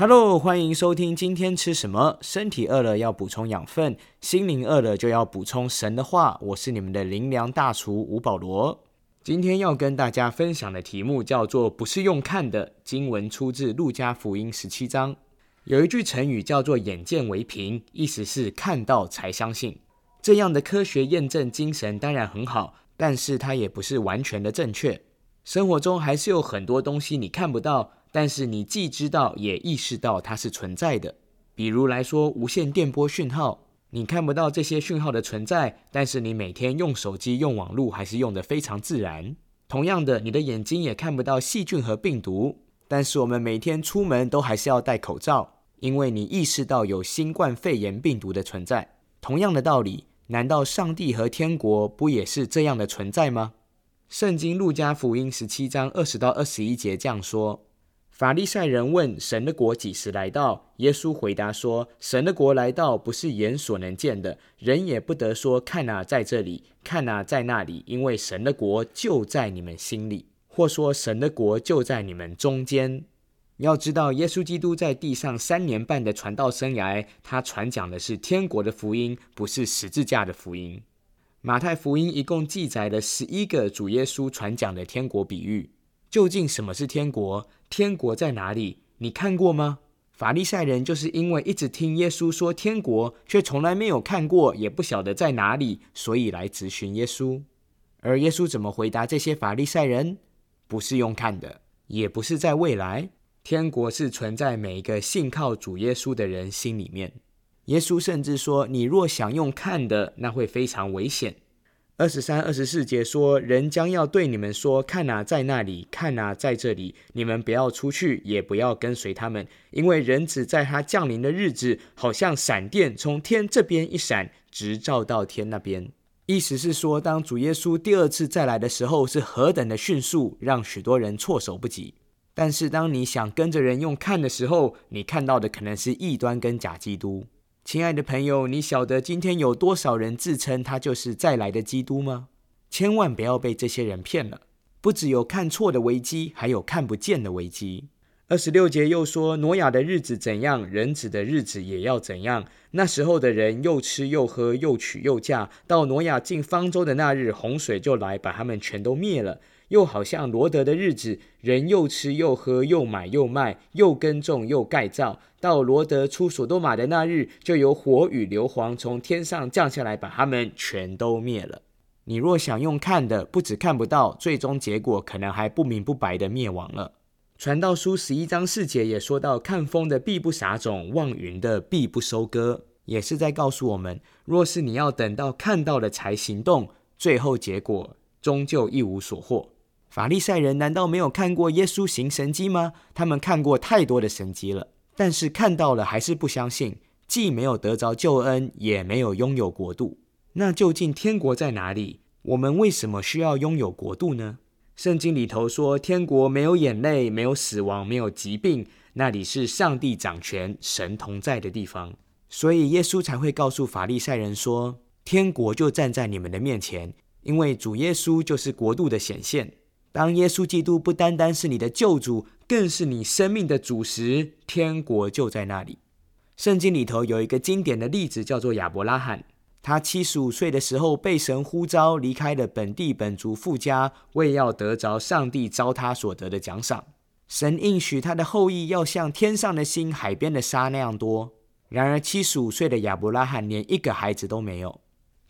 Hello，欢迎收听今天吃什么？身体饿了要补充养分，心灵饿了就要补充神的话。我是你们的灵粮大厨吴保罗。今天要跟大家分享的题目叫做“不是用看的”。经文出自路加福音十七章，有一句成语叫做“眼见为凭”，意思是看到才相信。这样的科学验证精神当然很好，但是它也不是完全的正确。生活中还是有很多东西你看不到，但是你既知道也意识到它是存在的。比如来说，无线电波讯号，你看不到这些讯号的存在，但是你每天用手机、用网络还是用得非常自然。同样的，你的眼睛也看不到细菌和病毒，但是我们每天出门都还是要戴口罩，因为你意识到有新冠肺炎病毒的存在。同样的道理。难道上帝和天国不也是这样的存在吗？圣经路加福音十七章二十到二十一节这样说：法利赛人问神的国几时来到？耶稣回答说：神的国来到，不是眼所能见的，人也不得说看啊，在这里，看啊，在那里，因为神的国就在你们心里，或说神的国就在你们中间。要知道，耶稣基督在地上三年半的传道生涯，他传讲的是天国的福音，不是十字架的福音。马太福音一共记载了十一个主耶稣传讲的天国比喻。究竟什么是天国？天国在哪里？你看过吗？法利赛人就是因为一直听耶稣说天国，却从来没有看过，也不晓得在哪里，所以来咨询耶稣。而耶稣怎么回答这些法利赛人？不是用看的，也不是在未来。天国是存在每一个信靠主耶稣的人心里面。耶稣甚至说：“你若想用看的，那会非常危险。”二十三、二十四节说：“人将要对你们说：看哪，在那里；看哪，在这里。你们不要出去，也不要跟随他们，因为人子在他降临的日子，好像闪电从天这边一闪，直照到天那边。”意思是说，当主耶稣第二次再来的时候，是何等的迅速，让许多人措手不及。但是，当你想跟着人用看的时候，你看到的可能是异端跟假基督。亲爱的朋友，你晓得今天有多少人自称他就是再来的基督吗？千万不要被这些人骗了。不只有看错的危机，还有看不见的危机。二十六节又说：挪亚的日子怎样，人子的日子也要怎样。那时候的人又吃又喝，又娶又嫁。到挪亚进方舟的那日，洪水就来，把他们全都灭了。又好像罗德的日子，人又吃又喝，又买又卖，又耕种又盖造。到罗德出所多玛的那日，就有火与硫磺从天上降下来，把他们全都灭了。你若想用看的，不止看不到，最终结果可能还不明不白的灭亡了。传道书十一章四节也说到：看风的必不撒种，望云的必不收割，也是在告诉我们，若是你要等到看到了才行动，最后结果终究一无所获。法利赛人难道没有看过耶稣行神迹吗？他们看过太多的神迹了，但是看到了还是不相信，既没有得着救恩，也没有拥有国度。那究竟天国在哪里？我们为什么需要拥有国度呢？圣经里头说，天国没有眼泪，没有死亡，没有疾病，那里是上帝掌权、神同在的地方。所以耶稣才会告诉法利赛人说，天国就站在你们的面前，因为主耶稣就是国度的显现。当耶稣基督不单单是你的救主，更是你生命的主时，天国就在那里。圣经里头有一个经典的例子，叫做亚伯拉罕。他七十五岁的时候被神呼召，离开了本地本族富家，为要得着上帝召他所得的奖赏。神应许他的后裔要像天上的星、海边的沙那样多。然而七十五岁的亚伯拉罕连一个孩子都没有。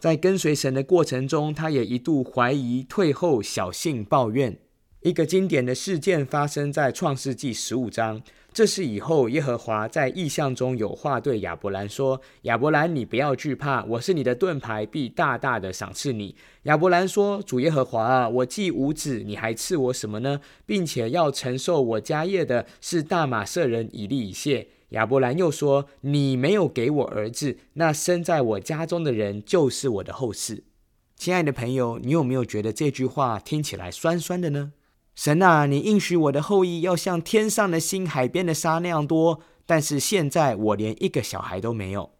在跟随神的过程中，他也一度怀疑、退后、小信、抱怨。一个经典的事件发生在创世纪十五章。这是以后耶和华在异象中有话对亚伯兰说：“亚伯兰，你不要惧怕，我是你的盾牌，必大大的赏赐你。”亚伯兰说：“主耶和华啊，我既无子，你还赐我什么呢？并且要承受我家业的是大马色人以利以谢。”亚伯兰又说：“你没有给我儿子，那生在我家中的人就是我的后世。”亲爱的朋友，你有没有觉得这句话听起来酸酸的呢？神啊，你应许我的后裔要像天上的星、海边的沙那样多，但是现在我连一个小孩都没有。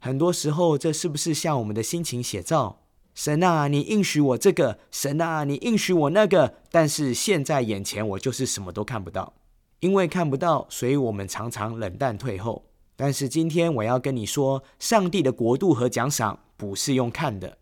很多时候，这是不是像我们的心情写照？神啊，你应许我这个；神啊，你应许我那个，但是现在眼前我就是什么都看不到。因为看不到，所以我们常常冷淡退后。但是今天我要跟你说，上帝的国度和奖赏不是用看的。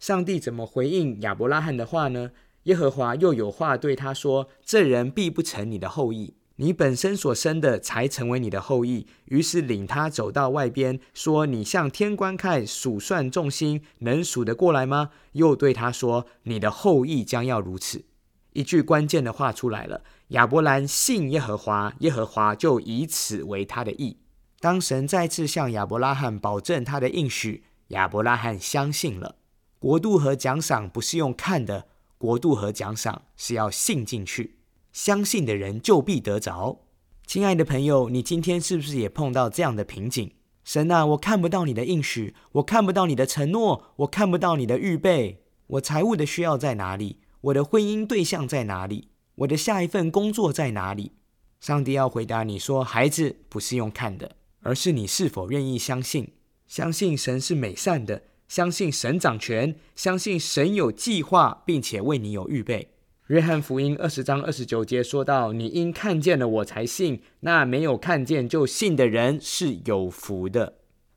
上帝怎么回应亚伯拉罕的话呢？耶和华又有话对他说：“这人必不成你的后裔，你本身所生的才成为你的后裔。”于是领他走到外边，说：“你向天观看，数算众星，能数得过来吗？”又对他说：“你的后裔将要如此。”一句关键的话出来了：亚伯兰信耶和华，耶和华就以此为他的义。当神再次向亚伯拉罕保证他的应许，亚伯拉罕相信了。国度和奖赏不是用看的。国度和奖赏是要信进去，相信的人就必得着。亲爱的朋友，你今天是不是也碰到这样的瓶颈？神啊，我看不到你的应许，我看不到你的承诺，我看不到你的预备。我财务的需要在哪里？我的婚姻对象在哪里？我的下一份工作在哪里？上帝要回答你说：孩子不是用看的，而是你是否愿意相信？相信神是美善的。相信神掌权，相信神有计划，并且为你有预备。约翰福音二十章二十九节说到：“你因看见了我才信，那没有看见就信的人是有福的。”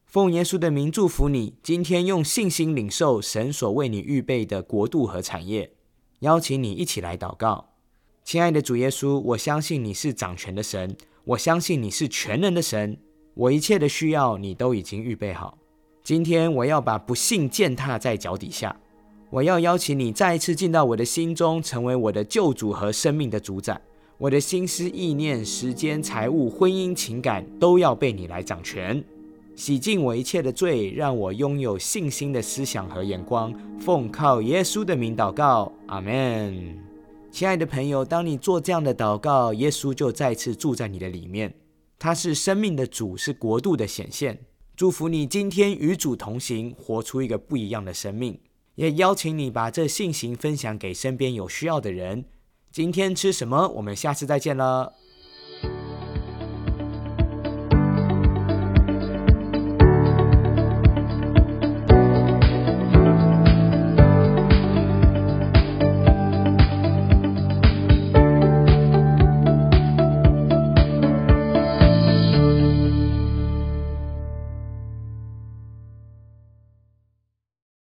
奉耶稣的名祝福你，今天用信心领受神所为你预备的国度和产业。邀请你一起来祷告，亲爱的主耶稣，我相信你是掌权的神，我相信你是全能的神，我一切的需要你都已经预备好。今天我要把不幸践踏在脚底下，我要邀请你再一次进到我的心中，成为我的救主和生命的主宰。我的心思意念、时间、财物、婚姻、情感，都要被你来掌权，洗净我一切的罪，让我拥有信心的思想和眼光。奉靠耶稣的名祷告，阿门。亲爱的朋友，当你做这样的祷告，耶稣就再次住在你的里面。他是生命的主，是国度的显现。祝福你今天与主同行，活出一个不一样的生命。也邀请你把这信心分享给身边有需要的人。今天吃什么？我们下次再见了。